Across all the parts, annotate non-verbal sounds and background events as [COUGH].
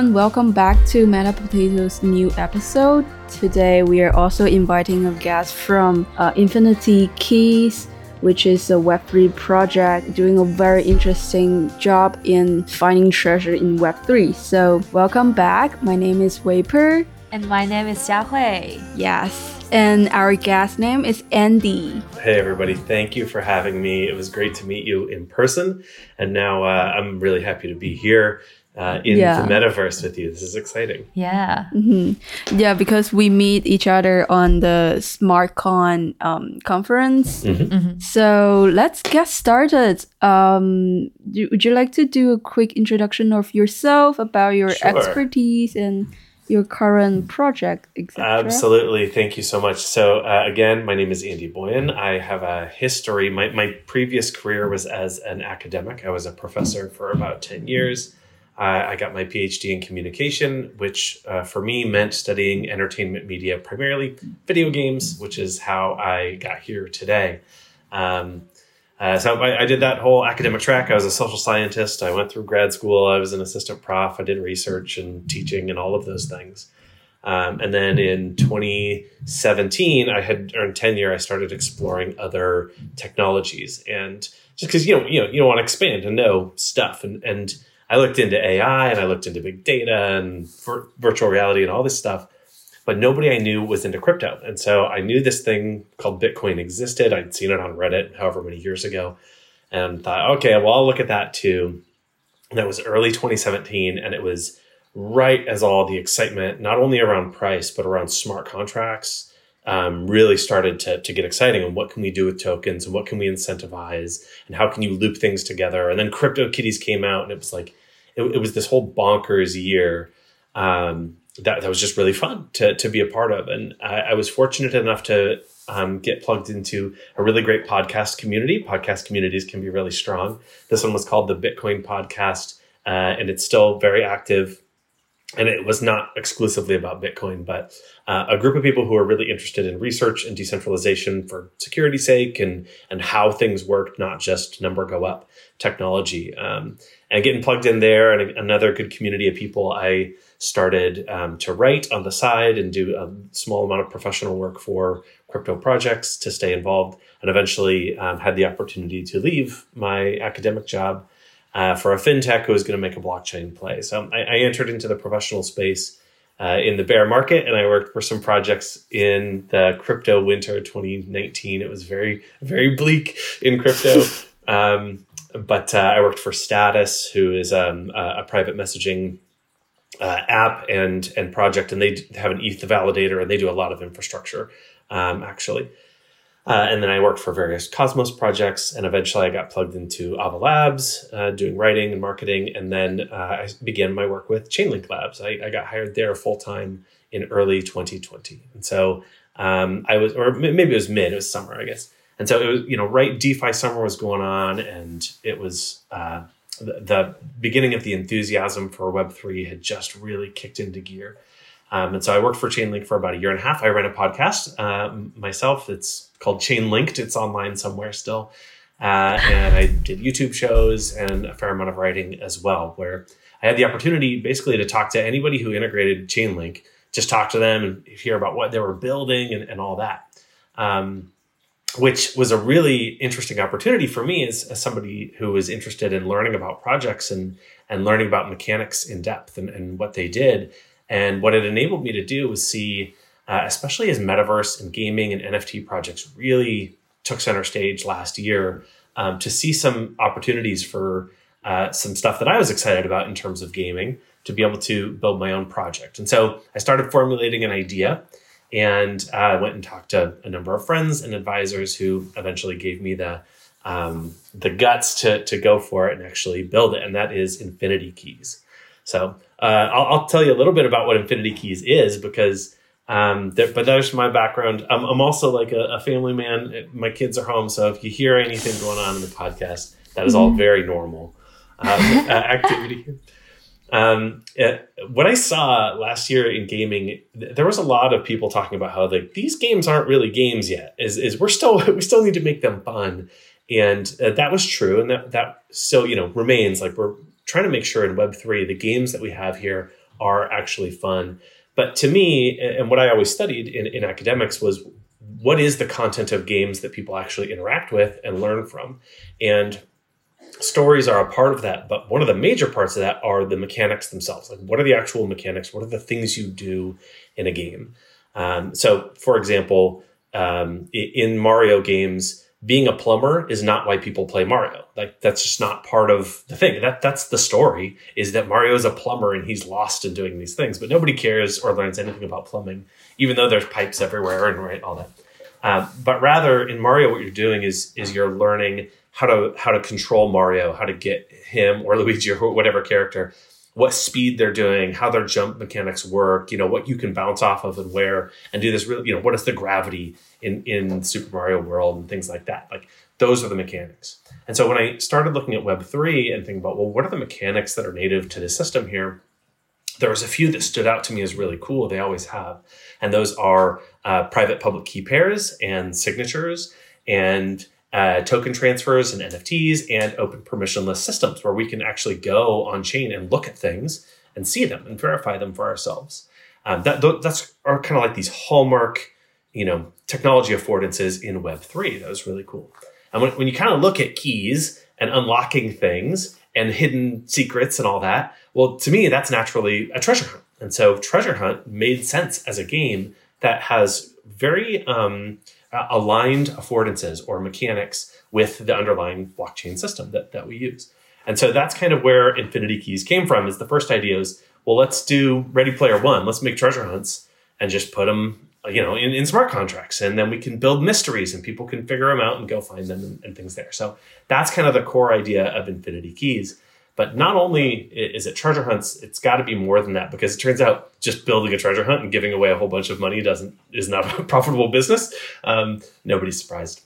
everyone. Welcome back to Meta Potato's new episode. Today, we are also inviting a guest from uh, Infinity Keys, which is a Web3 project doing a very interesting job in finding treasure in Web3. So, welcome back. My name is Waper. And my name is Xiaohui. Yes. And our guest name is Andy. Hey, everybody. Thank you for having me. It was great to meet you in person. And now uh, I'm really happy to be here. Uh, in yeah. the metaverse with you. This is exciting. Yeah. Mm-hmm. Yeah, because we meet each other on the SmartCon um, conference. Mm-hmm. Mm-hmm. So let's get started. Um, do, would you like to do a quick introduction of yourself, about your sure. expertise and your current project, etc. Absolutely. Thank you so much. So, uh, again, my name is Andy Boyan. I have a history. My, my previous career was as an academic, I was a professor for about 10 years. I got my PhD in communication, which uh, for me meant studying entertainment media, primarily video games, which is how I got here today. Um, uh, so I, I, did that whole academic track. I was a social scientist. I went through grad school. I was an assistant prof. I did research and teaching and all of those things. Um, and then in 2017, I had earned tenure. I started exploring other technologies, and just because you know, you know, you don't want to expand and know stuff. And and I looked into AI and I looked into big data and virtual reality and all this stuff but nobody I knew was into crypto. And so I knew this thing called Bitcoin existed. I'd seen it on Reddit however many years ago and thought, okay, well, I'll look at that too. And that was early 2017. And it was right as all the excitement, not only around price, but around smart contracts, um, really started to, to get exciting. And what can we do with tokens and what can we incentivize and how can you loop things together? And then CryptoKitties came out and it was like, it, it was this whole bonkers year. Um, that, that was just really fun to, to be a part of. And I, I was fortunate enough to um, get plugged into a really great podcast community. Podcast communities can be really strong. This one was called the Bitcoin Podcast, uh, and it's still very active. And it was not exclusively about Bitcoin, but uh, a group of people who are really interested in research and decentralization for security's sake and, and how things work, not just number go up technology. Um, and getting plugged in there and another good community of people, I started um, to write on the side and do a small amount of professional work for crypto projects to stay involved, and eventually um, had the opportunity to leave my academic job uh, for a fintech who was going to make a blockchain play. So I, I entered into the professional space. Uh, in the bear market, and I worked for some projects in the crypto winter 2019. It was very, very bleak in crypto. [LAUGHS] Um, but uh, I worked for Status, who is um, a, a private messaging uh, app and and project, and they have an ETH validator, and they do a lot of infrastructure um, actually. Uh, and then I worked for various Cosmos projects, and eventually I got plugged into Ava Labs, uh, doing writing and marketing. And then uh, I began my work with Chainlink Labs. I, I got hired there full time in early 2020, and so um, I was, or maybe it was mid, it was summer, I guess. And so it was, you know, right DeFi summer was going on, and it was uh, the, the beginning of the enthusiasm for Web3 had just really kicked into gear. Um, and so I worked for Chainlink for about a year and a half. I ran a podcast um, myself. It's called Chainlinked. It's online somewhere still. Uh, and I did YouTube shows and a fair amount of writing as well, where I had the opportunity basically to talk to anybody who integrated Chainlink, just talk to them and hear about what they were building and, and all that. Um, which was a really interesting opportunity for me as, as somebody who was interested in learning about projects and, and learning about mechanics in depth and, and what they did. And what it enabled me to do was see, uh, especially as metaverse and gaming and NFT projects really took center stage last year, um, to see some opportunities for uh, some stuff that I was excited about in terms of gaming to be able to build my own project. And so I started formulating an idea and I uh, went and talked to a number of friends and advisors who eventually gave me the um, the guts to to go for it and actually build it. And that is Infinity Keys. So uh, I'll, I'll, tell you a little bit about what Infinity Keys is because. Um, but that's my background. I'm, I'm also like a, a, family man. My kids are home, so if you hear anything going on in the podcast, that is all mm-hmm. very normal um, [LAUGHS] activity. Um, it, what I saw last year in gaming, there was a lot of people talking about how like these games aren't really games yet. Is is we're still [LAUGHS] we still need to make them fun, and uh, that was true, and that that still you know remains like we're trying to make sure in Web three the games that we have here are actually fun. But to me, and what I always studied in, in academics was what is the content of games that people actually interact with and learn from? And stories are a part of that, but one of the major parts of that are the mechanics themselves. Like, what are the actual mechanics? What are the things you do in a game? Um, so, for example, um, in Mario games, being a plumber is not why people play Mario. Like that's just not part of the thing. That that's the story is that Mario is a plumber and he's lost in doing these things, but nobody cares or learns anything about plumbing, even though there's pipes everywhere and right all that. Um, but rather in Mario, what you're doing is is you're learning how to how to control Mario, how to get him or Luigi or whatever character, what speed they're doing, how their jump mechanics work, you know, what you can bounce off of and where, and do this really, you know, what is the gravity in in Super Mario World and things like that. Like those are the mechanics. And so when I started looking at Web three and thinking about well, what are the mechanics that are native to the system here? There was a few that stood out to me as really cool. They always have, and those are uh, private public key pairs and signatures and uh, token transfers and NFTs and open permissionless systems where we can actually go on chain and look at things and see them and verify them for ourselves. Um, that that's are kind of like these hallmark, you know, technology affordances in Web three. That was really cool. And when, when you kind of look at keys and unlocking things and hidden secrets and all that, well, to me, that's naturally a treasure hunt. And so Treasure Hunt made sense as a game that has very um, uh, aligned affordances or mechanics with the underlying blockchain system that, that we use. And so that's kind of where Infinity Keys came from is the first idea is, well, let's do Ready Player One. Let's make treasure hunts and just put them, you know, in, in smart contracts. And then we can build mysteries and people can figure them out and go find them and, and things there. So that's kind of the core idea of Infinity Keys. But not only is it treasure hunts, it's got to be more than that because it turns out just building a treasure hunt and giving away a whole bunch of money doesn't is not a [LAUGHS] profitable business. Um, nobody's surprised.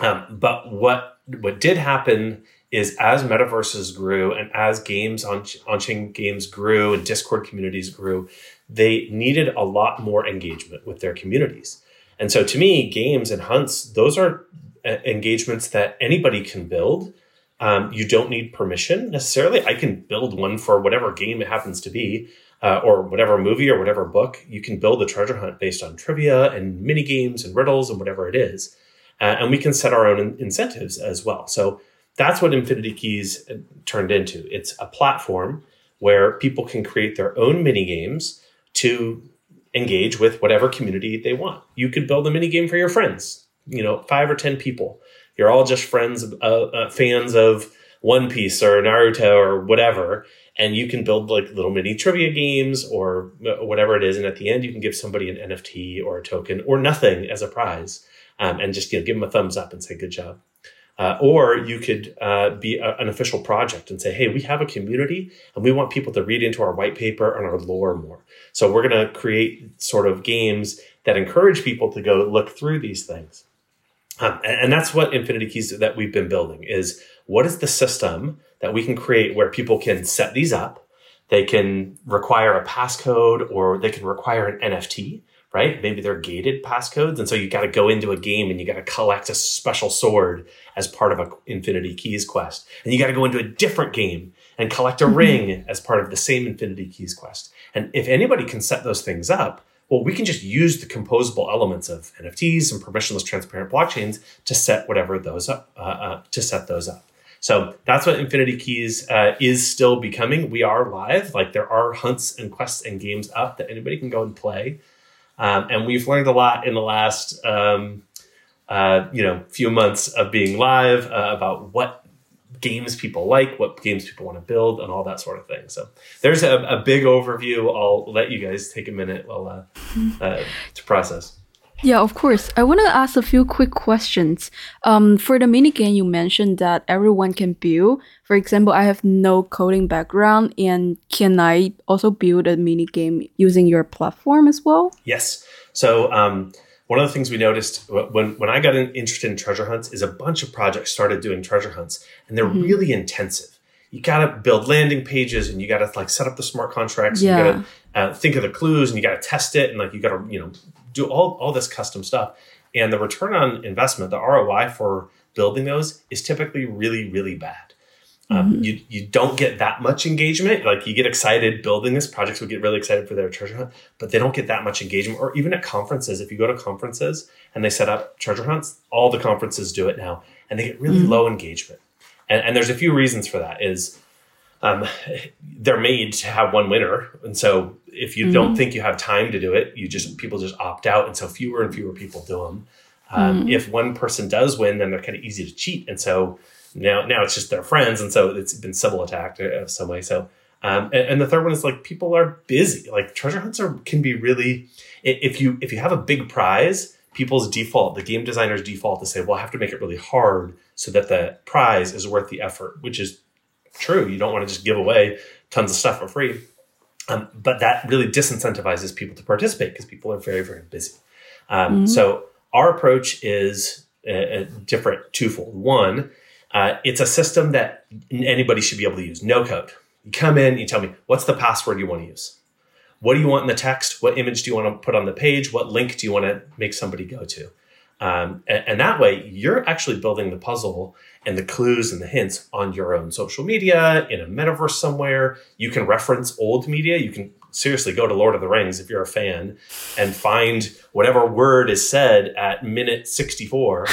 Um, but what what did happen is as metaverses grew and as games on on chain games grew and Discord communities grew, they needed a lot more engagement with their communities. And so, to me, games and hunts those are uh, engagements that anybody can build um, you don't need permission necessarily. I can build one for whatever game it happens to be, uh, or whatever movie or whatever book. You can build a treasure hunt based on trivia and mini games and riddles and whatever it is. Uh, and we can set our own in- incentives as well. So that's what Infinity Keys uh, turned into. It's a platform where people can create their own mini games to engage with whatever community they want. You could build a mini game for your friends, you know, five or 10 people you're all just friends, uh, uh, fans of One Piece or Naruto or whatever, and you can build like little mini trivia games or uh, whatever it is. And at the end, you can give somebody an NFT or a token or nothing as a prize, um, and just you know give them a thumbs up and say good job. Uh, or you could uh, be a, an official project and say, hey, we have a community and we want people to read into our white paper and our lore more. So we're going to create sort of games that encourage people to go look through these things. Um, and, and that's what Infinity Keys that we've been building is what is the system that we can create where people can set these up? They can require a passcode or they can require an NFT, right? Maybe they're gated passcodes. And so you got to go into a game and you got to collect a special sword as part of an Infinity Keys quest. And you got to go into a different game and collect a mm-hmm. ring as part of the same Infinity Keys quest. And if anybody can set those things up, well, we can just use the composable elements of NFTs and permissionless transparent blockchains to set whatever those up, uh, uh, to set those up. So that's what Infinity Keys uh, is still becoming. We are live. Like there are hunts and quests and games up that anybody can go and play. Um, and we've learned a lot in the last, um, uh, you know, few months of being live uh, about what games people like, what games people want to build, and all that sort of thing. So there's a, a big overview. I'll let you guys take a minute while uh, [LAUGHS] uh, to process. Yeah, of course. I want to ask a few quick questions. Um, for the mini game, you mentioned that everyone can build. For example, I have no coding background, and can I also build a mini game using your platform as well? Yes. So um, one of the things we noticed when, when I got interested in treasure hunts is a bunch of projects started doing treasure hunts and they're mm-hmm. really intensive. You got to build landing pages and you got to like set up the smart contracts. Yeah. You got to uh, think of the clues and you got to test it and like you got to, you know, do all, all this custom stuff. And the return on investment, the ROI for building those is typically really, really bad. Um, mm-hmm. You you don't get that much engagement. Like you get excited building this. Projects would get really excited for their treasure hunt, but they don't get that much engagement. Or even at conferences, if you go to conferences and they set up treasure hunts, all the conferences do it now, and they get really mm-hmm. low engagement. And, and there's a few reasons for that. Is um, they're made to have one winner, and so if you mm-hmm. don't think you have time to do it, you just people just opt out, and so fewer and fewer people do them. Um, mm-hmm. If one person does win, then they're kind of easy to cheat, and so now now it's just their friends, and so it's been Sybil attacked of uh, some way. So. Um, and, and, the third one is like people are busy. Like treasure hunts are can be really if you if you have a big prize, people's default, the game designer's default to say, well, I have to make it really hard so that the prize is worth the effort, which is true. You don't want to just give away tons of stuff for free. Um, but that really disincentivizes people to participate because people are very, very busy. Um, mm-hmm. So our approach is a, a different twofold. One, uh, it's a system that anybody should be able to use, no code. You come in, you tell me, what's the password you want to use? What do you want in the text? What image do you want to put on the page? What link do you want to make somebody go to? Um, and, and, that way, you're actually building the puzzle and the clues and the hints on your own social media, in a metaverse somewhere. You can reference old media. You can seriously go to Lord of the Rings if you're a fan and find whatever word is said at minute 64.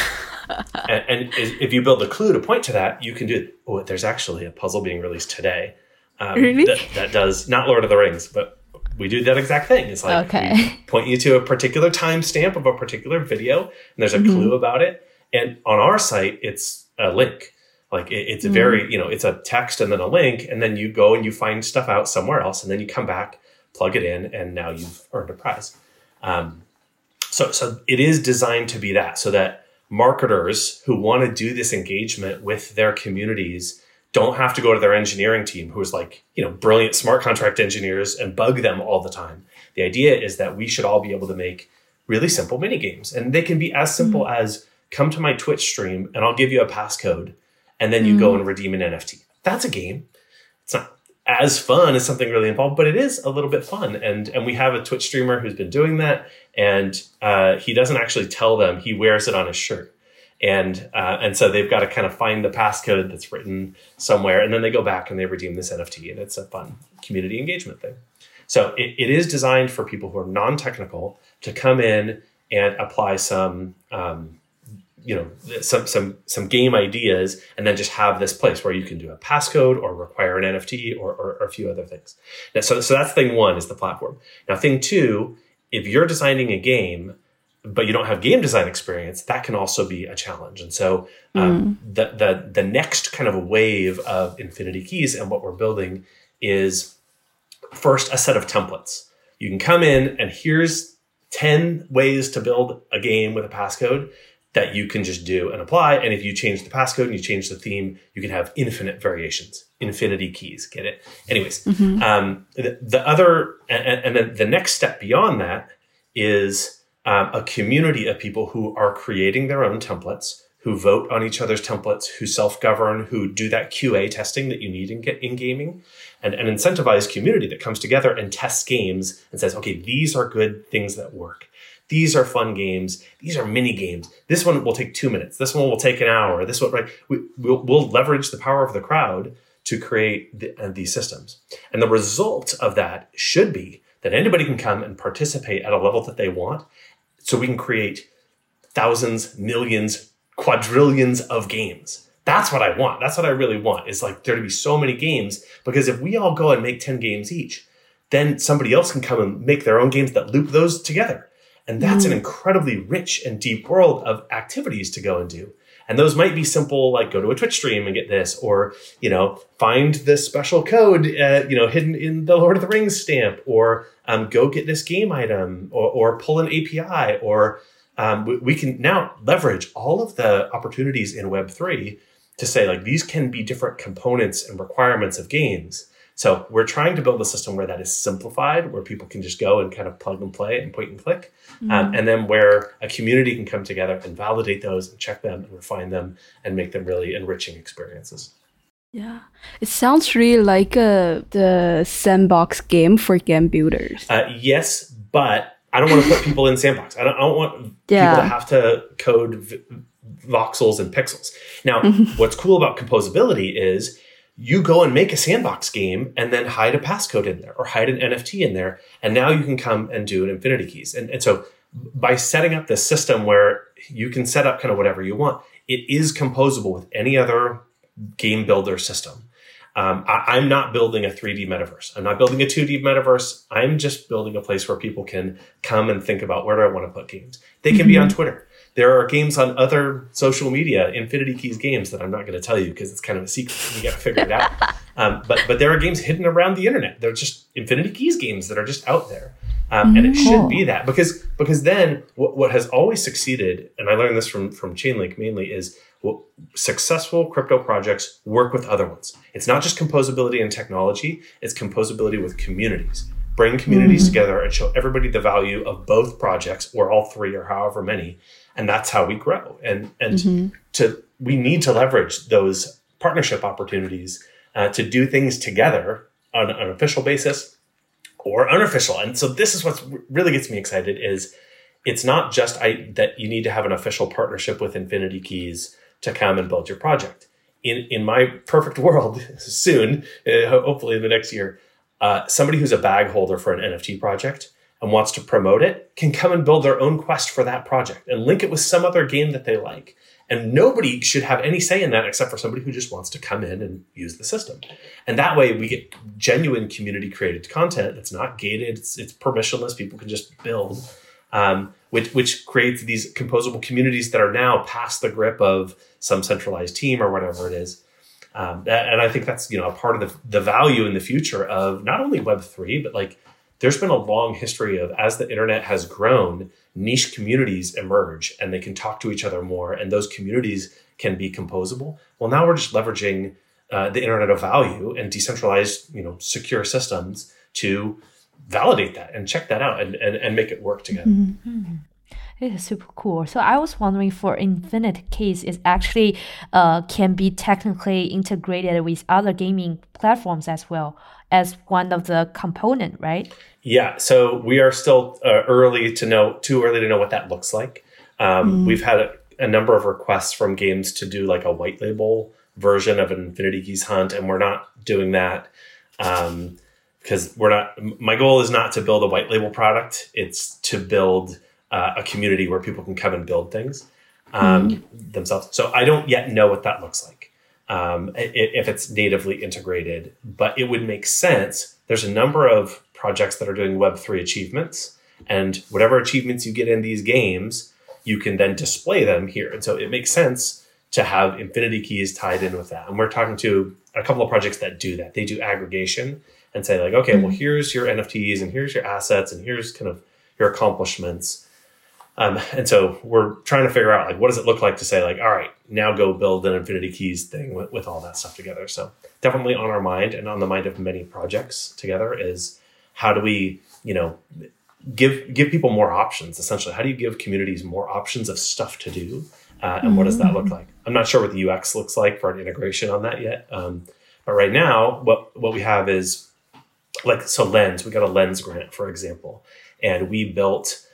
[LAUGHS] and, and, if you build a clue to point to that, you can do, oh, there's actually a puzzle being released today. Um, really? that, that does, not Lord of the Rings, but we do that exact thing. It's like okay. point you to a particular timestamp of a particular video, and there's a mm-hmm. clue about it. And on our site, it's a link. Like it, it's a mm-hmm. very, you know, it's a text and then a link, and then you go and you find stuff out somewhere else, and then you come back, plug it in, and now you've earned a prize. Um, so, so it is designed to be that, so that marketers who want to do this engagement with their communities don't have to go to their engineering team who is like, you know, brilliant smart contract engineers and bug them all the time. The idea is that we should all be able to make really simple mini games and they can be as simple mm-hmm. as come to my Twitch stream and I'll give you a passcode and then you mm-hmm. go and redeem an NFT. That's a game. It's not as fun as something really involved, but it is a little bit fun. And and we have a Twitch streamer who's been doing that, and uh, he doesn't actually tell them; he wears it on his shirt and uh, and so they've got to kind of find the passcode that's written somewhere, and then they go back and they redeem this NFT, and it's a fun community engagement thing. So it, it is designed for people who are non-technical to come in and apply some, um, you know, some some some game ideas, and then just have this place where you can do a passcode or require an NFT or, or, or a few other things. Now, so so that's thing one is the platform. Now, thing two, if you're designing a game but you don't have game design experience, that can also be a challenge. And so um, mm. the, the, the next kind of a wave of Infinity Keys and what we're building is first a set of templates. You can come in and here's 10 ways to build a game with a passcode that you can just do and apply. And if you change the passcode and you change the theme, you can have infinite variations, infinity keys. Get it? Anyways, mm-hmm. um, the, the, other, and, and then the next step beyond that is um, a community of people who are creating their own templates, who vote on each other's templates, who self-govern, who do that QA testing that you need in, in gaming, and an incentivized community that comes together and tests games and says, okay, these are good things that work. These are fun games. These are mini games. This one will take two minutes. This one will take an hour. This one, right? We, will we'll leverage the power of the crowd to create the, uh, these systems. And the result of that should be that anybody can come and participate at a level that they want so we can create thousands, millions, quadrillions of games. That's what I want. That's what I really want is like there to be so many games because if we all go and make 10 games each, then somebody else can come and make their own games that loop those together. And that's mm. an incredibly rich and deep world of activities to go and do. And those might be simple, like go to a Twitch stream and get this, or, you know, find this special code, uh, you know, hidden in the Lord of the Rings stamp, or um, go get this game item, or, or pull an API, or um, we, we, can now leverage all of the opportunities in Web3 to say, like, these can be different components and requirements of games so we're trying to build a system where that is simplified, where people can just go and kind of plug and play and point and click, um, mm-hmm. um, and then where a community can come together and validate those and check them and refine them and make them really enriching experiences. Yeah, it sounds really like a, uh, the sandbox game for game builders. Uh, yes, but I don't want to put [LAUGHS] people in sandbox. I don't, I don't want yeah. people to have to code v- voxels and pixels. Now, [LAUGHS] what's cool about composability is you go and make a sandbox game and then hide a passcode in there or hide an NFT in there. And now you can come and do an infinity keys. And, and so by setting up this system where you can set up kind of whatever you want, it is composable with any other game builder system. Um, I, am not building a 3D metaverse. I'm not building a 2D metaverse. I'm just building a place where people can come and think about where do I want to put games. They can mm-hmm. be on Twitter. There are games on other social media, Infinity Keys games that I'm not going to tell you because it's kind of a secret. You got to figure it out. [LAUGHS] Um, but but there are games hidden around the internet. They're just Infinity Keys games that are just out there, um, and it should mm-hmm. be that because because then what, what has always succeeded, and I learned this from from Chainlink mainly, is well, successful crypto projects work with other ones. It's not just composability and technology; it's composability with communities. Bring communities mm-hmm. together and show everybody the value of both projects, or all three, or however many, and that's how we grow. And and mm-hmm. to we need to leverage those partnership opportunities uh, to do things together on an official basis or unofficial. And so this is what really gets me excited is it's not just I, that you need to have an official partnership with Infinity Keys to come and build your project. In in my perfect world, [LAUGHS] soon, uh, hopefully in the next year, uh, somebody who's a bag holder for an NFT project and wants to promote it can come and build their own quest for that project and link it with some other game that they like. And nobody should have any say in that except for somebody who just wants to come in and use the system. And that way we get genuine community created content that's not gated, it's, it's permissionless, people can just build, um, which, which creates these composable communities that are now past the grip of some centralized team or whatever it is. Um, and I think that's you know a part of the, the value in the future of not only Web three, but like there's been a long history of as the internet has grown, niche communities emerge and they can talk to each other more, and those communities can be composable. Well, now we're just leveraging uh, the internet of value and decentralized, you know, secure systems to validate that and check that out and, and, and make it work together. Mm-hmm. It is super cool. So I was wondering for Infinity Keys, is actually uh, can be technically integrated with other gaming platforms as well as one of the component, right? Yeah. So we are still uh, early to know, too early to know what that looks like. Um, mm. We've had a, a, number of requests from games to do like a white label version of an Infinity Keys hunt, and we're not doing that. Um, because we're not my goal is not to build a white label product it's to build uh, a community where people can come and build things um, mm. themselves so i don't yet know what that looks like um, if it's natively integrated. But it would make sense. There's a number of projects that are doing Web3 achievements, and whatever achievements you get in these games, you can then display them here. And so it makes sense to have Infinity Keys tied in with that. And we're talking to a couple of projects that do that. They do aggregation and say, like, okay, mm-hmm. well, here's your NFTs and here's your assets and here's kind of your accomplishments um, and so we're trying to figure out like what does it look like to say like all right now go build an infinity keys thing with, with all that stuff together. So definitely on our mind and on the mind of many projects together is how do we you know give give people more options essentially. How do you give communities more options of stuff to do uh, and what does that look mm-hmm. like? I'm not sure what the ux looks like for an integration on that yet um, but right now what what we have is like so lens we got a lens grant for example and we built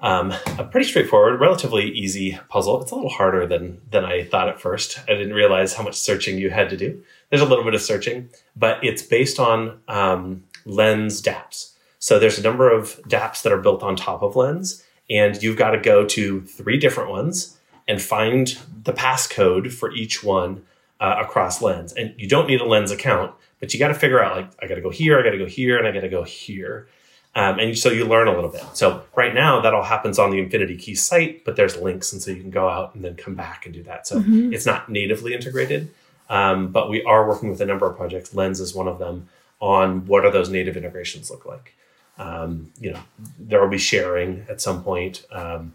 um, a pretty straightforward, relatively easy puzzle. It's a little harder than than I thought at first. I didn't realize how much searching you had to do. There's a little bit of searching, but it's based on um, Lens DApps. So there's a number of DApps that are built on top of Lens, and you've got to go to three different ones and find the passcode for each one uh, across Lens. And you don't need a Lens account, but you got to figure out like I got to go here, I got to go here, and I got to go here. Um, and so you learn a little bit. So right now that all happens on the Infinity Key site, but there's links, and so you can go out and then come back and do that. So mm-hmm. it's not natively integrated, um, but we are working with a number of projects. Lens is one of them on what are those native integrations look like. Um, you know, there will be sharing at some point. Um,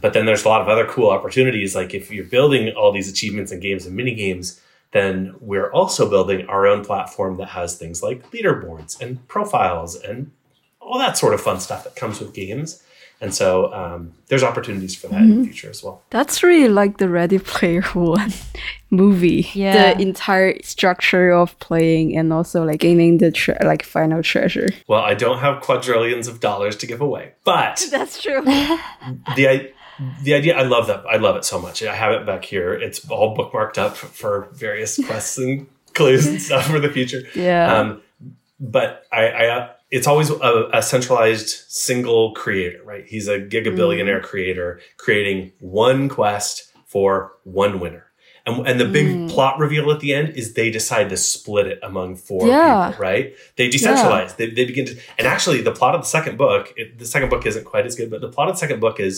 but then there's a lot of other cool opportunities. Like if you're building all these achievements and games and mini games, then we're also building our own platform that has things like leaderboards and profiles and all that sort of fun stuff that comes with games. And so um, there's opportunities for that mm-hmm. in the mm-hmm. future as well. That's really like the Ready Player [LAUGHS] One movie. Yeah. The entire structure of playing and also like gaining the tre- like final treasure. Well, I don't have quadrillions of dollars to give away, but [LAUGHS] that's true. [LAUGHS] the the idea I love that I love it so much. I have it back here. It's all bookmarked up for various quests and clues and stuff for the future. Yeah. Um, but I, I uh, it's always a, a centralized single creator, right? He's a gigabillionaire Mm. creator creating one quest for one winner. And, and the big Mm. plot reveal at the end is they decide to split it among four Yeah. people, right? They decentralize. They, they begin to, and actually, the plot of the second book, it, the second book isn't quite as good, but the plot of the second book is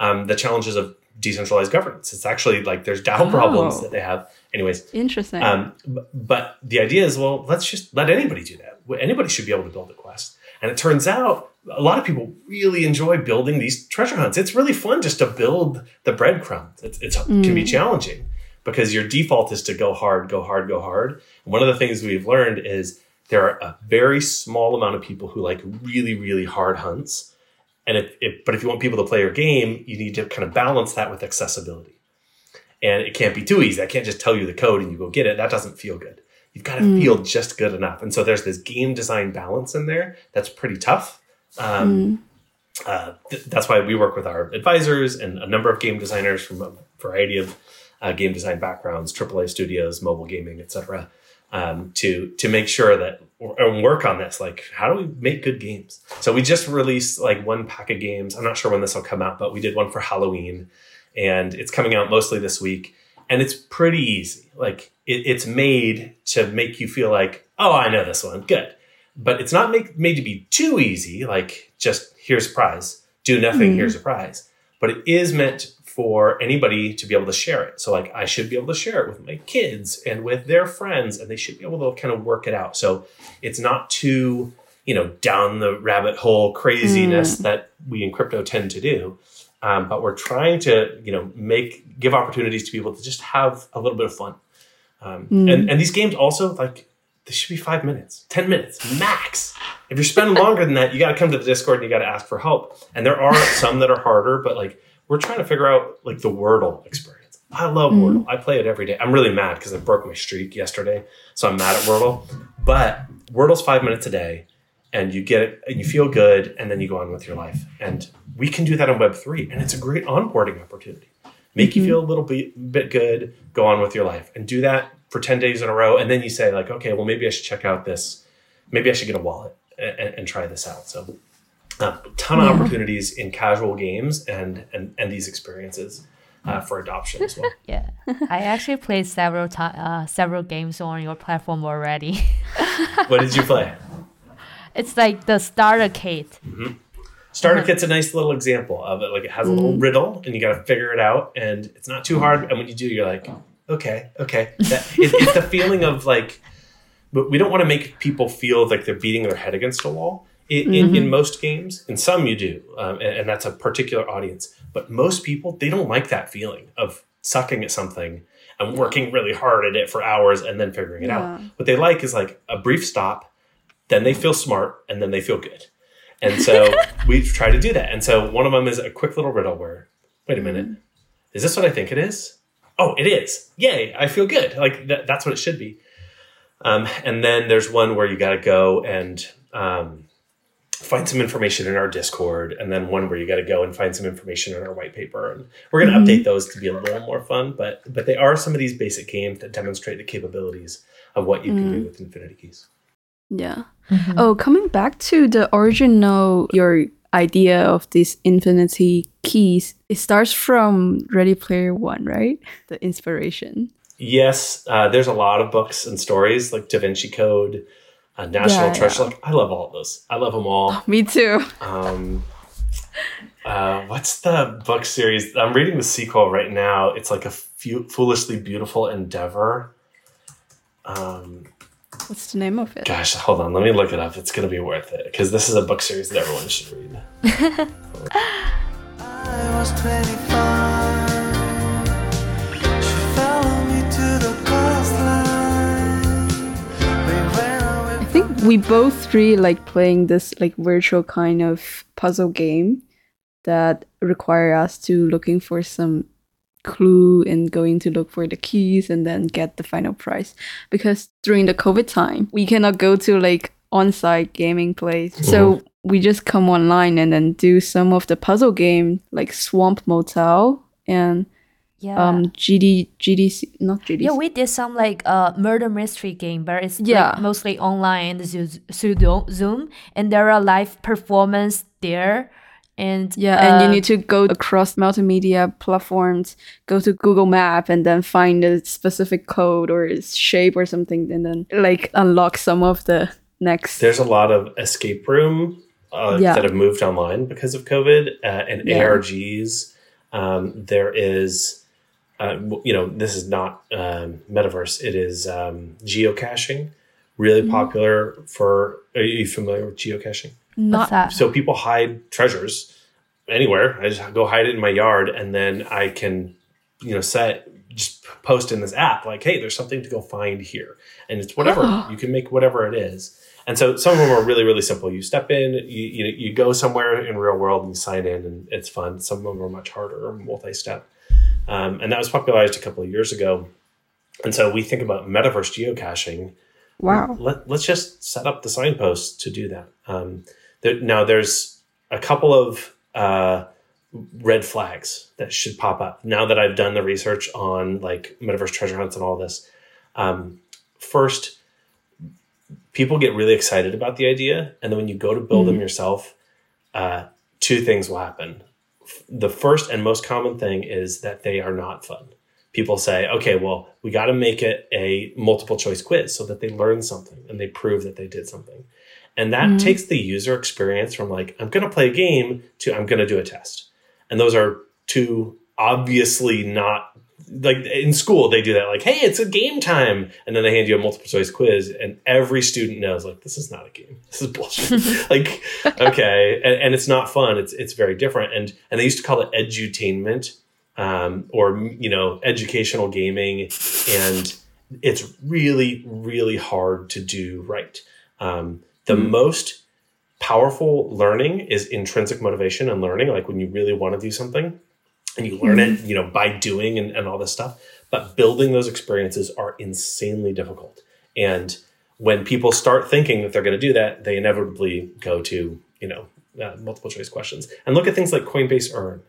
um, the challenges of decentralized governance. It's actually like there's DAO Oh. problems that they have. Anyways, Interesting. um, but the idea is, well, let's just let anybody do that. Anybody should be able to build a quest. And it turns out a lot of people really enjoy building these treasure hunts. It's really fun just to build the breadcrumbs. It's, it's it can be challenging because your default is to go hard, go hard, go hard. And one of the things we've learned is there are a very small amount of people who like really, really hard hunts. And if, if but if you want people to play your game, you need to kind of balance that with accessibility and it can't be too easy. I can't just tell you the code and you go get it. That doesn't feel good. You've got to feel just good enough. And so there's this game design balance in there that's pretty tough. Um, uh, th- that's why we work with our advisors and a number of game designers from a variety of uh, game design backgrounds, AAA studios, mobile gaming, etc., um, to to make sure that and work on this. Like, how do we make good games? So we just released like one pack of games. I'm not sure when this will come out, but we did one for Halloween, and it's coming out mostly this week. And it's pretty easy. Like, it, it's made to make you feel like, oh, I know this one, good. But it's not make, made to be too easy. Like, just here's a prize, do nothing, mm-hmm. here's a prize. But it is meant for anybody to be able to share it. So like I should be able to share it with my kids and with their friends and they should be able to kind of work it out. So it's not too, you know, down the rabbit hole craziness mm. that we in crypto tend to do. Um, but we're trying to, you know, make give opportunities to people to just have a little bit of fun. Um, and, and these games also like they should be five minutes, 10 minutes max. If you're spending longer than that, you got to come to the Discord and you got to ask for help. And there are [LAUGHS] some that are harder, but like we're trying to figure out like the Wordle experience. I love Wordle. I play it every day. I'm really mad because I broke my streak yesterday. So I'm mad at Wordle. But Wordle's five minutes a day and you get it and you feel good and then you go on with your life. And we can do that on Web3 and it's a great onboarding opportunity. Make you feel a little bit, bit good, go on with your life and do that for 10 days in a row. And then you say like, okay, well, maybe I should check out this. Maybe I should get a wallet and, and try this out. So a ton of opportunities in casual games and, and, and these experiences uh, for adoption as well. [LAUGHS] Yeah, I actually played several ti uh, several games on your platform already. [LAUGHS] what did you play? It's like the starter kit. Mm-hmm. Starter kit's a nice little example of it. Like it has a little mm. riddle, and you got to figure it out, and it's not too hard. And when you do, you're like, okay, okay. That, it, it's the feeling of like, but we don't want to make people feel like they're beating their head against a wall. In, in, in most games, in some you do, um, and, and that's a particular audience. But most people, they don't like that feeling of sucking at something and working really hard at it for hours and then figuring it out. What they like is like a brief stop, then they feel smart, and then they feel good. And so [LAUGHS] we try to do that. And so one of them is a quick little riddle where, wait a minute, is this what I think it is? Oh, it is. Yay, I feel good. Like that, that's what it should be. Um, and then there's one where you got to go and um, find some information in our Discord, and then one where you got to go and find some information in our white paper. And we're going to update those to be a little more fun, but but they are some of these basic games that demonstrate the capabilities of what you can do with Infinity Keys. Yeah. Oh, coming back to the original, your idea of these infinity keys, it starts from Ready Player One, right? The inspiration. Yes, uh, there's a lot of books and stories like Da Vinci Code, uh, National Yeah, Treasure. yeah. Like I love all of those. I love them all. [LAUGHS] Me too. Um, uh, what's the book series? I'm reading the sequel right now. It's like a fu- foolishly beautiful endeavor. Um, What's the name of it? gosh, hold on. Let me look it up. It's gonna be worth it because this is a book series that everyone should read. [LAUGHS] I was 25. She followed me to the coastline. We went away I think we both really like playing this like virtual kind of puzzle game that require us to looking for some clue and going to look for the keys and then get the final prize because during the covid time we cannot go to like on-site gaming place so we just come online and then do some of the puzzle game like swamp motel and Yeah. um GD GDC not GDC. yeah, we did some like uh murder mystery game, but it's like, Yeah. mostly online and Zo- Zoom, Zoom, and there are live performance there, and Yeah, and you uh, need to go across multimedia platforms, go to Google Map, and then find a specific code or shape or something, and then like unlock some of the next. There's a lot of escape room uh, Yeah. that have moved online because of COVID uh, and Yeah. ARGs. Um, there is, uh, you know, this is not um, metaverse. It is um, geocaching, really Mm-hmm. popular for. Are you familiar with geocaching? What's not that? So people hide treasures anywhere. I just go hide it in my yard, and then I can, you know, set just post in this app like, "Hey, there's something to go find here," and it's whatever [GASPS] you can make whatever it is. And so some of them are really really simple. You step in, you you, you go somewhere in real world and you sign in, and it's fun. Some of them are much harder, multi-step, um, and that was popularized a couple of years ago. And so we think about metaverse geocaching wow. let, let's just set up the signposts to do that. Um, there, now, there's a couple of uh, red flags that should pop up now that I've done the research on like metaverse treasure hunts and all this. Um, first, people get really excited about the idea, and then when you go to build them yourself, uh, two things will happen. The first and most common thing is that they are not fun people say, okay, well, we got to make it a multiple choice quiz so that they learn something and they prove that they did something. And that takes the user experience from like, I'm going to play a game to I'm going to do a test. And those are two obviously not like in school, they do that like, hey, it's a game time. And then they hand you a multiple choice quiz. And every student knows like, this is not a game. This is bullshit. [LAUGHS] [LAUGHS] like, okay. And, and it's not fun. It's, it's very different. And, and they used to call it edutainment um, or you know educational gaming and it's really really hard to do right um, the hmm. most powerful learning is intrinsic motivation and learning like when you really want to do something and you learn it hmm. you know by doing and, and all this stuff but building those experiences are insanely difficult. And when people start thinking that they're going to do that they inevitably go to you know uh, multiple choice questions. And look at things like coinbase earn.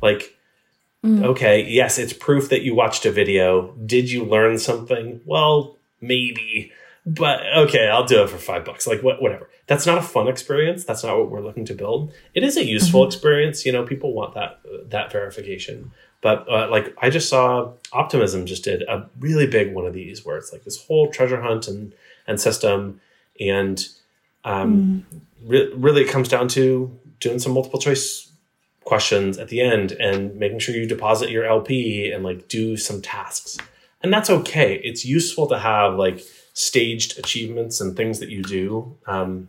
Like hmm. okay yes it's proof that you watched a video. Did you learn something? Well maybe but okay i'll do it for five bucks. Like what, whatever. That's not a fun experience. That's not what we're looking to build. It is a useful experience. You know people want that that verification. But uh, like i just saw optimism just did a really big one of these where it's like this whole treasure hunt and and system. And um, re- really it comes down to doing some multiple choice questions at the end and making sure you deposit your LP and like do some tasks. And that's okay. It's useful to have like staged achievements and things that you do um,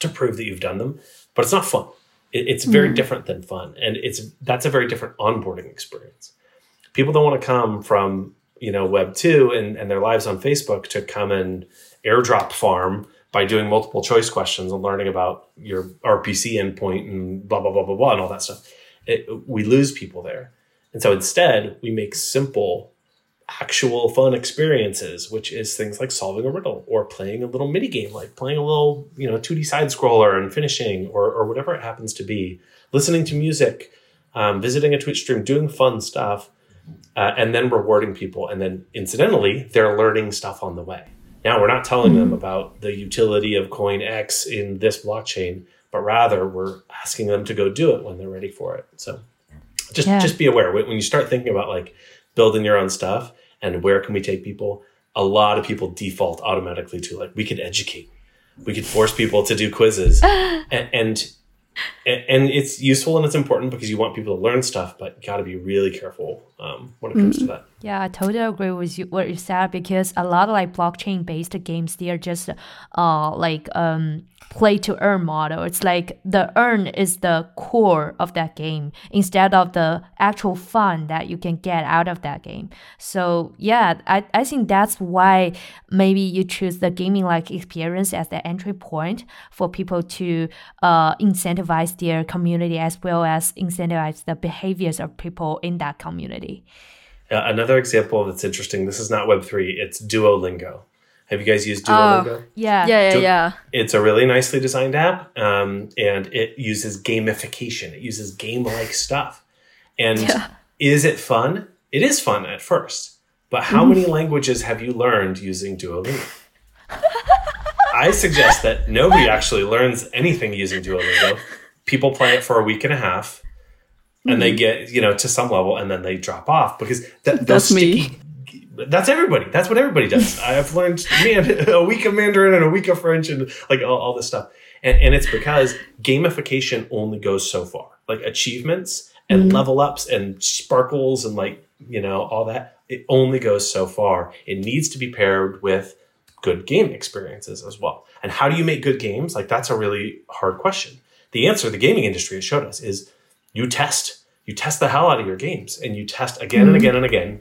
to prove that you've done them, but it's not fun. It, it's very different than fun, and it's that's a very different onboarding experience. People don't want to come from you know Web two and, and their lives on Facebook to come and airdrop farm by doing multiple choice questions and learning about your RPC endpoint and blah blah blah blah blah and all that stuff. It, we lose people there, and so instead we make simple, actual fun experiences, which is things like solving a riddle or playing a little mini game, like playing a little you know two D side scroller and finishing or or whatever it happens to be, listening to music, um, visiting a Twitch stream, doing fun stuff. Uh, and then rewarding people. And then incidentally, they're learning stuff on the way. Now we're not telling them about the utility of coin X in this blockchain, but rather we're asking them to go do it when they're ready for it. So just Yeah. just be aware when you start thinking about like building your own stuff and where can we take people, a lot of people default automatically to like we could educate, we could force people to do quizzes, [LAUGHS] and, and and it's useful and it's important because you want people to learn stuff, but you got to be really careful um, when it comes to that. Yeah, I totally agree with you what you said because a lot of like blockchain based games they are just uh like um play to earn model. It's like the earn is the core of that game instead of the actual fun that you can get out of that game. So yeah, I, I think that's why maybe you choose the gaming like experience as the entry point for people to uh incentivize their community as well as incentivize the behaviors of people in that community. Uh, another example that's interesting. This is not Web three. It's Duolingo. Have you guys used Duolingo? Yeah. Yeah, yeah, Do- yeah. It's a really nicely designed app, um, and it uses gamification. It uses game-like stuff. And Yeah. is it fun? it is fun at first, but how many [LAUGHS] languages have you learned using Duolingo? I suggest that nobody [LAUGHS] actually learns anything using Duolingo. People play it for a week and a half, and they mm-hmm. get you know to some level, and then they drop off because that, That's me. That's everybody. That's what everybody does. [LAUGHS] I've learned man [LAUGHS] a week of Mandarin and a week of French and like all, all this stuff, and and it's because gamification only goes so far. Like achievements and mm-hmm. level ups and sparkles and like you know all that. It only goes so far. It needs to be paired with good game experiences as well. And how do you make good games? Like that's a really hard question. The answer the gaming industry has showed us is you test. You test the hell out of your games and you test again and again and again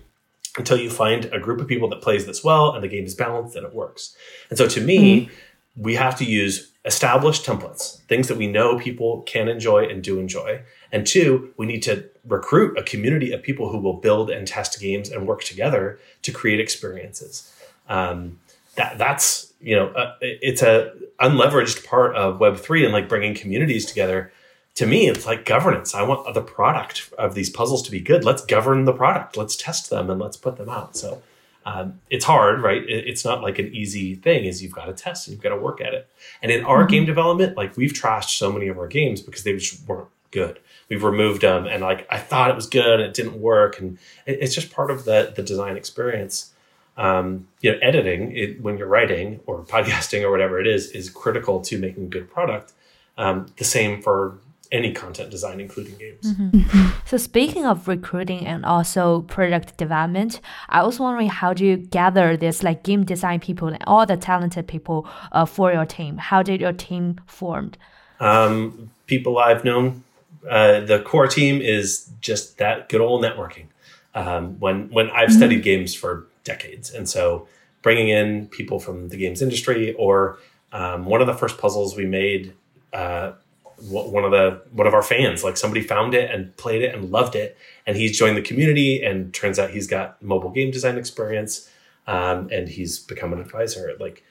until you find a group of people that plays this well and the game is balanced and it works. And so to me, we have to use established templates, things that we know people can enjoy and do enjoy. And two, we need to recruit a community of people who will build and test games and work together to create experiences. Um, that that's you know uh, it's a unleveraged part of Web three and like bringing communities together. To me, it's like governance. I want the product of these puzzles to be good. Let's govern the product. Let's test them and let's put them out. So um, it's hard, right? It's not like an easy thing. Is you've got to test and you've got to work at it. And in our game development, like we've trashed so many of our games because they just weren't good. We've removed them, and like I thought it was good, and it didn't work, and it's just part of the the design experience. Um, you know, editing it, when you're writing or [LAUGHS] podcasting or whatever it is is critical to making a good product. Um, the same for any content design, including games. [LAUGHS] So speaking of recruiting and also product development, I was wondering how do you gather this like game design people and all the talented people uh, for your team? How did your team formed? um, people I've known. Uh, the core team is just that good old networking. Um, when when I've studied games for decades, and so bringing in people from the games industry, or um, one of the first puzzles we made, uh, w- one of the one of our fans, like somebody found it and played it and loved it, and he's joined the community, and turns out he's got mobile game design experience, um, and he's become an advisor. Like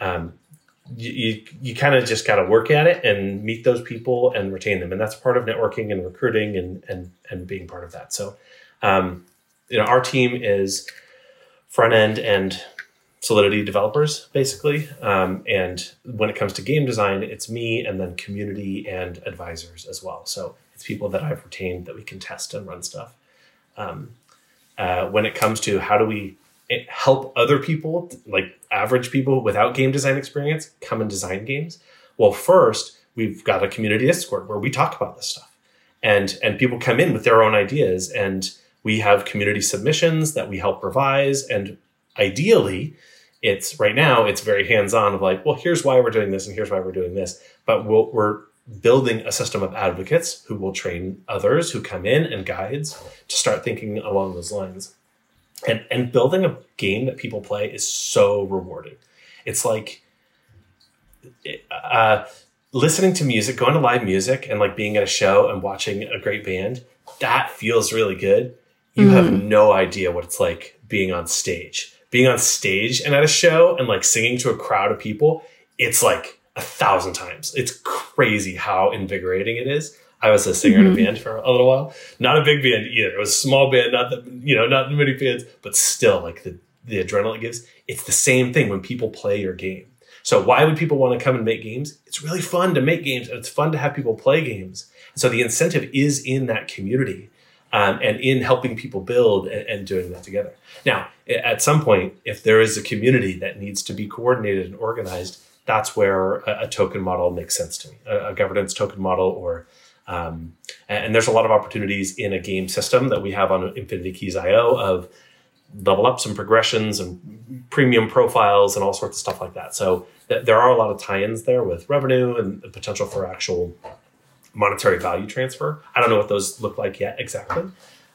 um, you you, you kind of just got to work at it and meet those people and retain them. And that's part of networking and recruiting and and and being part of that. So um, you know our team is front end and solidity developers basically. Um, and when it comes to game design it's me and then community and advisors as well. So it's people that i've retained that we can test and run stuff. Um, uh, when it comes to how do we eh, help other people like average people without game design experience come and design games? Well first we've got a community discord where we talk about this stuff. And and people come in with their own ideas and we have community submissions that we help revise and ideally it's right now it's very hands-on of like well here's why we're doing this and here's why we're doing this. But we'll, we're building a system of advocates who will train others who come in and guides to start thinking along those lines. And and building a game that people play is so rewarding. It's like uh, listening to music going to live music and like being at a show and watching a great band that feels really good. You have no idea what it's like being on stage being on stage and at a show and like singing to a crowd of people it's like a thousand times. It's crazy how invigorating it is. I was a singer in a mm-hmm. band for a little while. Not a big band either. It was a small band not that you know not many bands but still like the the adrenaline it gives. It's the same thing when people play your game. So why would people want to come and make games? It's really fun to make games and it's fun to have people play games. So the incentive is in that community um, and in helping people build and, and doing that together. Now, at some point, if there is a community that needs to be coordinated and organized, that's where a, a token model makes sense to me, a, a governance token model, or um, and, there's a lot of opportunities in a game system that we have on Infinity Keys IO of level ups and progressions and premium profiles and all sorts of stuff like that. So th- there are a lot of tie-ins there with revenue and the potential for actual monetary value transfer. I don't know what those look like yet exactly,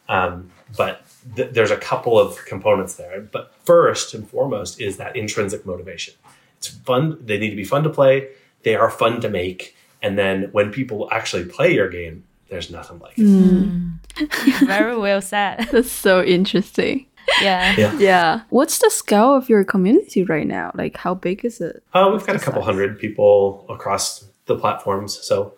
um, but th- there's a couple of components there. But first and foremost is that intrinsic motivation. It's fun. They need to be fun to play. They are fun to make. And then when people actually play your game, there's nothing like it. Very well said. [LAUGHS] That's so interesting. Yeah. Yeah. Yeah. What's the scale of your community right now? Like, how big is it? Uh, we've got a couple hundred people across the platforms. So,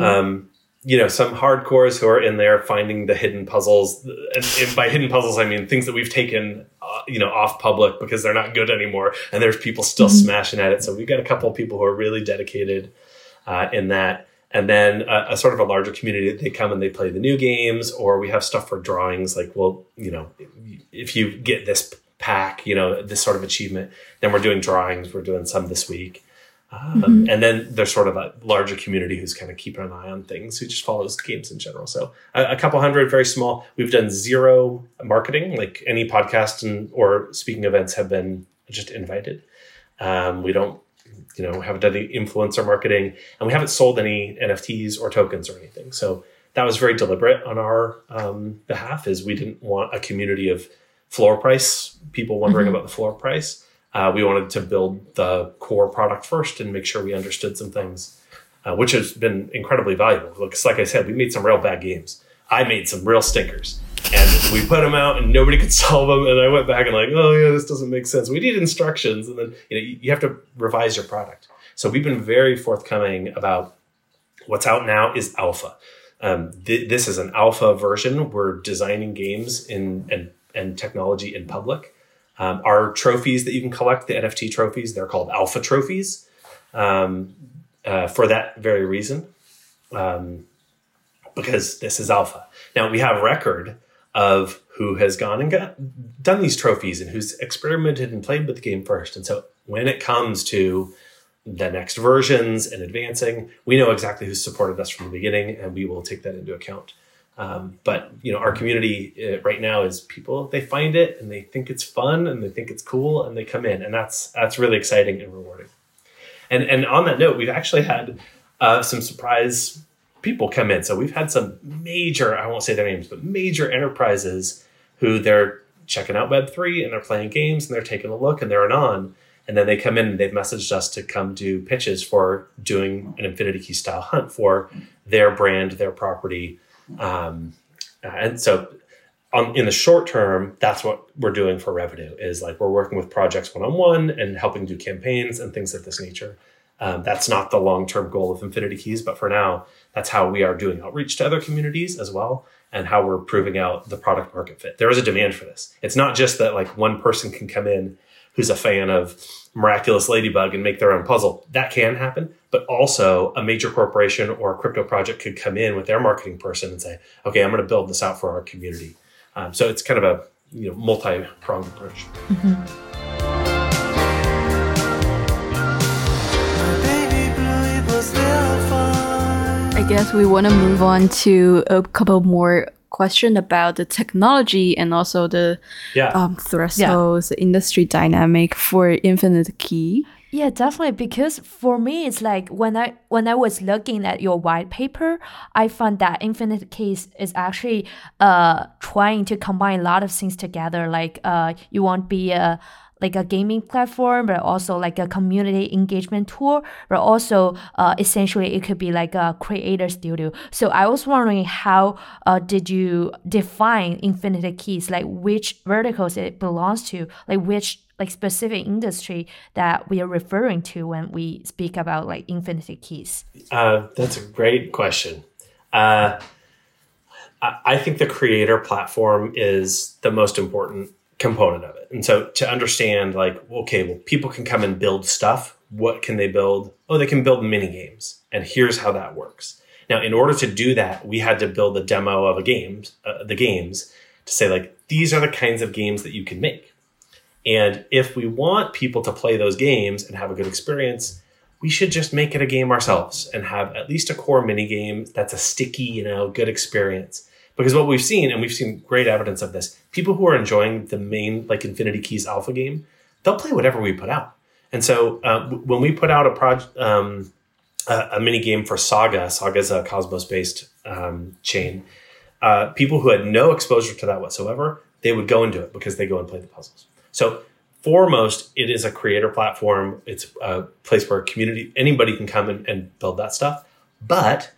um, you know, some hardcores who are in there finding the hidden puzzles. And, and by hidden puzzles, I mean things that we've taken, uh, you know, off public because they're not good anymore. And there's people still smashing at it. So we've got a couple of people who are really dedicated uh, in that. And then a, a sort of a larger community, they come and they play the new games, or we have stuff for drawings. Like, well, you know, if you get this pack, you know, this sort of achievement, then we're doing drawings. We're doing some this week. Um, And then there's sort of a larger community who's kind of keeping an eye on things, who just follows games in general. So a, a couple hundred, very small. We've done zero marketing, like any podcast and or speaking events have been just invited. Um, we don't, you know, haven't done any influencer marketing, and we haven't sold any NFTs or tokens or anything. So that was very deliberate on our um, behalf. Is we didn't want a community of floor price people wondering about the floor price. Uh, we wanted to build the core product first and make sure we understood some things, uh, which has been incredibly valuable. Because, like I said, we made some real bad games. I made some real stinkers, and we put them out, and nobody could [LAUGHS] solve them. And I went back and like, oh yeah, this doesn't make sense. We need instructions, and then you know you, have to revise your product. So we've been very forthcoming about what's out now is alpha. Um, th- this is an alpha version. We're designing games in and and technology in public. Um, our trophies that you can collect, the NFT trophies, they're called alpha trophies um, uh, for that very reason, um, because this is alpha. Now we have record of who has gone and got done these trophies and who's experimented and played with the game first. And so when it comes to the next versions and advancing, we know exactly who's supported us from the beginning, and we will take that into account. Um, but you know, our community uh, right now is people they find it and they think it's fun and they think it's cool and they come in, and that's that's really exciting and rewarding. And and on that note, we've actually had uh, some surprise people come in. So we've had some major I won't say their names, but major enterprises who they're checking out Web three and they're playing games and they're taking a look and they're on. And then they come in and they've messaged us to come do pitches for doing an Infinity Key style hunt for their brand, their property, um, and so on, in the short term, that's what we're doing for revenue is like we're working with projects one on one and helping do campaigns and things of this nature. Um, that's not the long term goal of Infinity Keys, but for now, that's how we are doing outreach to other communities as well and how we're proving out the product market fit. There is a demand for this. It's not just that like one person can come in who's a fan of Miraculous Ladybug and make their own puzzle. That can happen, but also a major corporation or a crypto project could come in with their marketing person and say, "Okay, I'm going to build this out for our community." Um, so it's kind of a you know multi pronged approach. Baby blue, it was their fun. I guess we want to move on to a couple more question about the technology and also the Yeah. um, thresholds, the industry dynamic for Infinity Key. Yeah, definitely. Because for me, it's like when I when I was looking at your white paper, I found that Infinity Keys is actually uh trying to combine a lot of things together. Like uh, you won't be a like a gaming platform, but also like a community engagement tool, but also uh, essentially it could be like a creator studio. So I was wondering how uh, did you define Infinity Keys? Like which verticals it belongs to? Like which like specific industry that we are referring to when we speak about like Infinity Keys? Uh, that's a great question. Uh, I I think the creator platform is the most important component of it. And so to understand, like, okay, well, people can come and build stuff. What can they build? Oh, they can build mini games. And here's how that works. Now, in order to do that, we had to build a demo of a game, uh, the games, to say like these are the kinds of games that you can make. And if we want people to play those games and have a good experience, we should just make it a game ourselves and have at least a core mini game that's a sticky, you know, good experience. Because what we've seen, and we've seen great evidence of this, people who are enjoying the main like Infinity Keys alpha game, they'll play whatever we put out. And so uh, when we put out a project, um, a, a mini game for Saga, Saga is a Cosmos based um, chain. Uh, people who had no exposure to that whatsoever, they would go into it because they go and play the puzzles. So foremost, it is a creator platform. It's a place where community anybody can come and, and build that stuff. But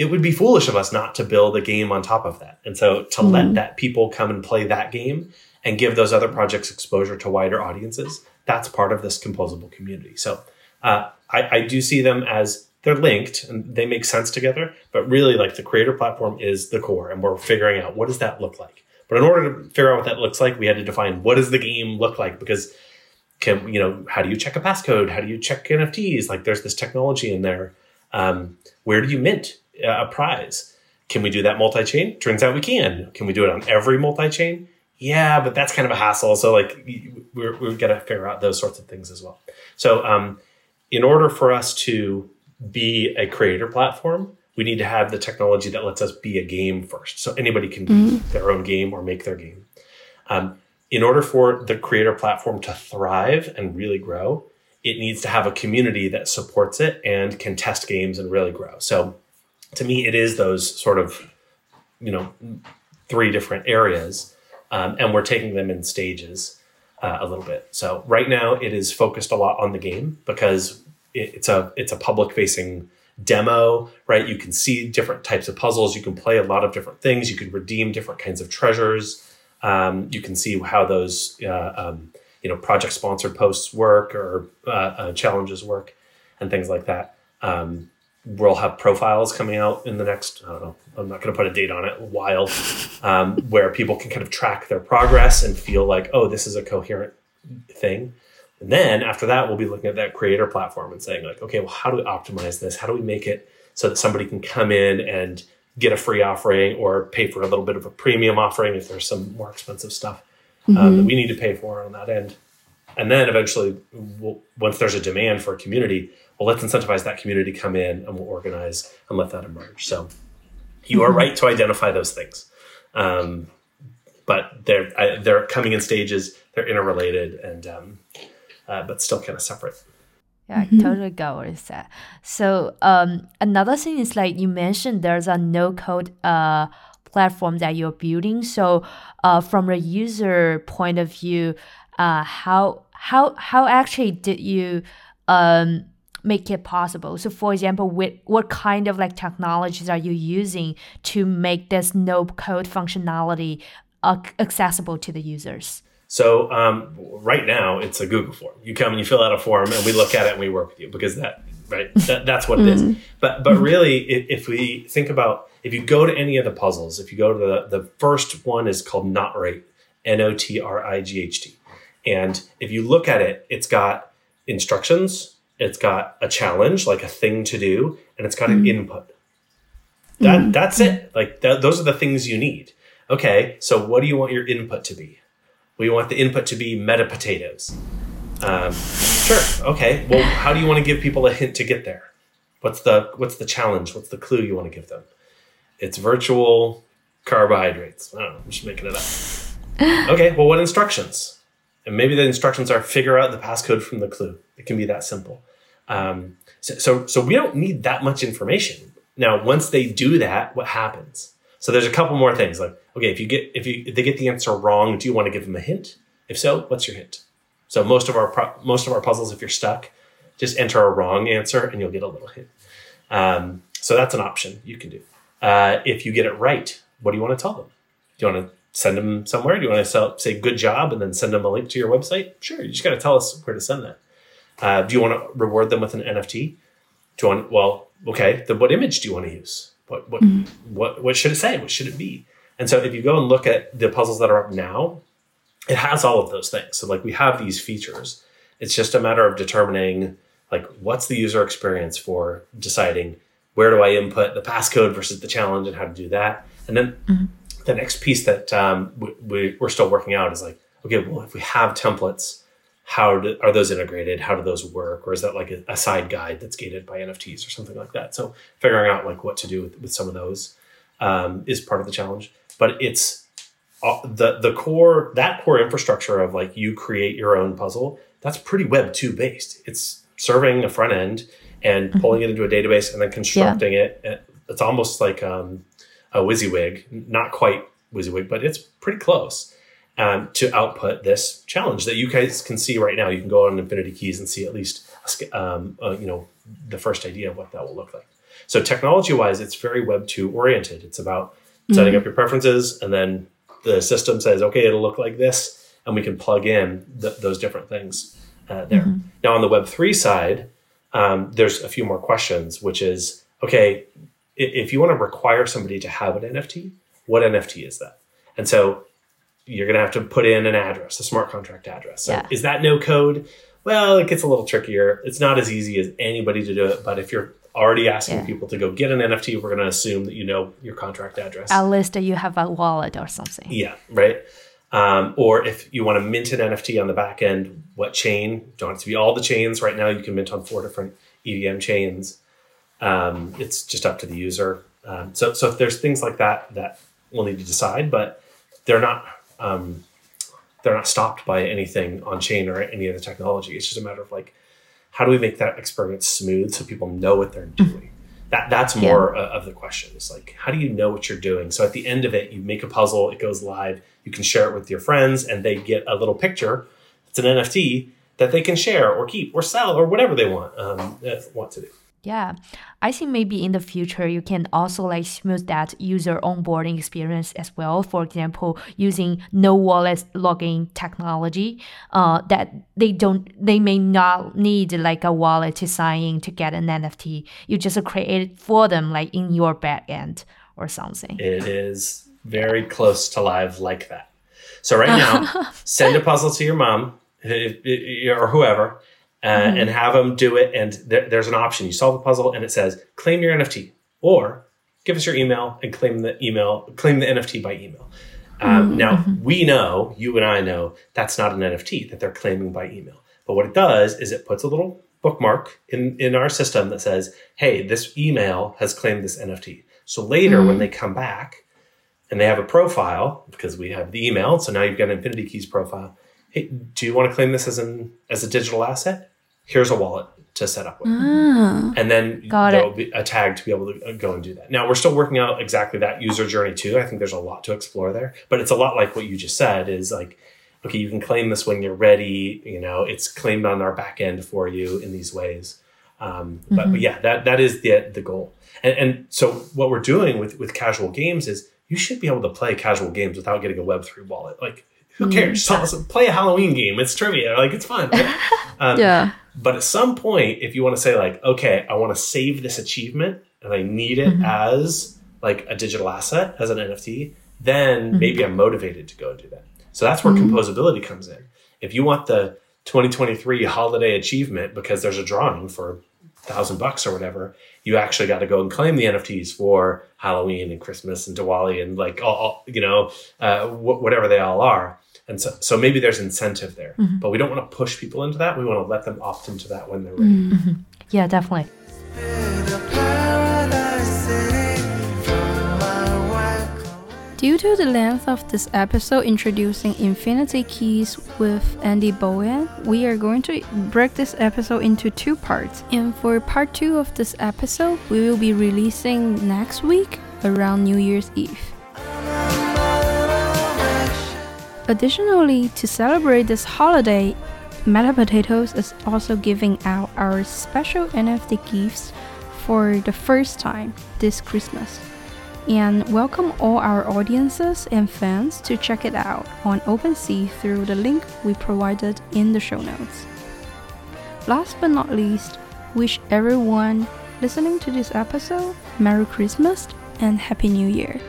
it would be foolish of us not to build a game on top of that. And so to let that people come and play that game and give those other projects exposure to wider audiences, that's part of this composable community. So uh, I, I do see them as they're linked and they make sense together, but really like the creator platform is the core and we're figuring out what does that look like. But in order to figure out what that looks like, we had to define what does the game look like because can you know how do you check a passcode? How do you check NFTs? Like there's this technology in there. Um, where do you mint a prize? Can we do that multi-chain? Turns out we can. Can we do it on every multi-chain? Yeah, but that's kind of a hassle. So like we're, we've got to figure out those sorts of things as well. So um, in order for us to be a creator platform, we need to have the technology that lets us be a game first. So anybody can be their own game or make their game. Um, in order for the creator platform to thrive and really grow, it needs to have a community that supports it and can test games and really grow. So to me, it is those sort of, you know, three different areas. Um, and we're taking them in stages uh, a little bit. So right now it is focused a lot on the game because it, it's a it's a public facing demo, right? You can see different types of puzzles. You can play a lot of different things. You can redeem different kinds of treasures. Um, you can see how those uh, um, you know project sponsored posts work or uh, uh, challenges work and things like that. Um, we'll have profiles coming out in the next I don't know I'm not going to put a date on it while um, [LAUGHS] where people can kind of track their progress and feel like oh this is a coherent thing. And then after that we'll be looking at that creator platform and saying like okay well how do we optimize this? How do we make it so that somebody can come in and get a free offering or pay for a little bit of a premium offering if there's some more expensive stuff um, that we need to pay for on that end? And then eventually we'll, once there's a demand for a community well let's incentivize that community to come in and we'll organize and let that emerge. So you are right to identify those things. Um, but they're I, they're coming in stages they're interrelated and um, uh, but still kind of separate. Yeah, I totally got what you said. So um, another thing is like you mentioned, there's a no code uh, platform that you're building. So uh, from a user point of view, uh, how how how actually did you um, make it possible? So for example, with what kind of like technologies are you using to make this no code functionality uh, accessible to the users? So um, right now it's a Google form. You come and you fill out a form, and we look at it and we work with you because that right that, that's what it is. But but really, if, if we think about if you go to any of the puzzles, if you go to the the first one is called Not Right, N O T R I G H T, and if you look at it, it's got instructions, it's got a challenge like a thing to do, and it's got an input. That that's it. Like that, those are the things you need. Okay, so what do you want your input to be? We want the input to be meta potatoes. Um, sure. Okay. Well, how do you want to give people a hint to get there? What's the what's the challenge? What's the clue you want to give them? It's virtual carbohydrates. I don't know. I'm just making it up. [LAUGHS] Okay. Well, what instructions? And maybe the instructions are figure out the passcode from the clue. It can be that simple. Um, so, so, so we don't need that much information. Now, once they do that, what happens? So there's a couple more things like, okay, if you get, if you, if they get the answer wrong, do you want to give them a hint? If so, what's your hint? So most of our, most of our puzzles, if you're stuck, just enter a wrong answer and you'll get a little hint. Um, so that's an option you can do. Uh, if you get it right, what do you want to tell them? Do you want to send them somewhere? Do you want to sell, say good job and then send them a link to your website? Sure, you just got to tell us where to send that. Uh, do you want to reward them with an NFT? Do you want, well, okay, then what image do you want to use? What what what what should it say? What should it be? And so if you go and look at the puzzles that are up now, it has all of those things. So like we have these features. It's just a matter of determining like what's the user experience for deciding where do I input the passcode versus the challenge and how to do that. And then the next piece that um, we, we, we're still working out is like, okay, well, if we have templates, how do, are those integrated? How do those work? Or is that like a, a side guide that's gated by NFTs or something like that? So figuring out like what to do with, with some of those um, is part of the challenge. But it's uh, the the core that core infrastructure of like you create your own puzzle. That's pretty Web two based. It's serving a front end and pulling it into a database and then constructing it. It's almost like um, a WYSIWYG, not quite WYSIWYG, but it's pretty close um, to output this challenge that you guys can see right now. You can go on Infinity Keys and see at least um, uh, you know the first idea of what that will look like. So technology wise, it's very Web two oriented. It's about setting up your preferences, and then the system says, okay, it'll look like this, and we can plug in th- those different things uh, there. Now on the Web three side, um, there's a few more questions, which is okay, if you want to require somebody to have an NFT, what NFT is that? And so you're going to have to put in an address, a smart contract address. So Yeah. is that no code? Well, it gets a little trickier. It's not as easy as anybody to do it, but if you're already asking Yeah. people to go get an NFT, we're going to assume that you know your contract address. At least you have a wallet or something. Yeah, right. Um, or if you want to mint an NFT on the back end, what chain? Don't have to be all the chains. Right now, you can mint on four different EVM chains. Um, it's just up to the user. Um, so, so if there's things like that that we'll need to decide, but they're not um, they're not stopped by anything on chain or any other technology. It's just a matter of like, how do we make that experience smooth so people know what they're doing? That that's more uh, of the question. It's like, how do you know what you're doing? So at the end of it, you make a puzzle, it goes live, you can share it with your friends, and they get a little picture. It's an NFT that they can share or keep or sell or whatever they want um, uh, want to do. Yeah, I think maybe in the future you can also like smooth that user onboarding experience as well. For example, using no wallet login technology, uh, that they don't, they may not need like a wallet to sign in to get an NFT. You just create it for them, like in your backend or something. It is very close to live like that. So right now, [LAUGHS] send a puzzle to your mom if- if- or whoever, uh, and have them do it. And there, there's an option. You solve the puzzle, and it says claim your NFT, or give us your email and claim the email, claim the NFT by email. Um, Now we know, you and I know, that's not an NFT that they're claiming by email. But what it does is it puts a little bookmark in in our system that says, "Hey, this email has claimed this NFT." So later, when they come back, and they have a profile because we have the email. So now you've got an Infinity Keys profile. Hey, do you want to claim this as an as a digital asset? Here's a wallet to set up with, and then Got there'll be a tag to be able to uh, go and do that. Now we're still working out exactly that user journey too. I think there's a lot to explore there, but it's a lot like what you just said. Is like, okay, you can claim this when you're ready. You know, it's claimed on our back end for you in these ways. Um, but, but yeah, that that is the the goal. And and so what we're doing with with casual games is you should be able to play casual games without getting a Web three wallet. Like who cares? So- so play a Halloween game. It's trivia. Like it's fun. right? [LAUGHS] Um, Yeah. But at some point, if you want to say like, okay, I want to save this achievement and I need it mm-hmm. as like a digital asset as an NFT, then mm-hmm. maybe I'm motivated to go and do that. So that's where mm-hmm. composability comes in. If you want the 2023 holiday achievement because there's a drawing for a thousand bucks or whatever, you actually got to go and claim the NFTs for Halloween and Christmas and Diwali and like all, all you know, uh, wh- whatever they all are. And so, so maybe there's incentive there, mm-hmm. but we don't want to push people into that. We want to let them opt into that when they're ready. Mm-hmm. Mm-hmm. Yeah, definitely. The paradise city from my white Due to the length of this episode introducing Infinity Keys with Andy Boyan, we are going to break this episode into two parts. And for part two of this episode, we will be releasing next week around New Year's Eve. Additionally, to celebrate this holiday, Meta Potatoes is also giving out our special NFT gifts for the first time this Christmas and welcome all our audiences and fans to check it out on OpenSea through the link we provided in the show notes. Last but not least, wish everyone listening to this episode Merry Christmas and Happy New Year.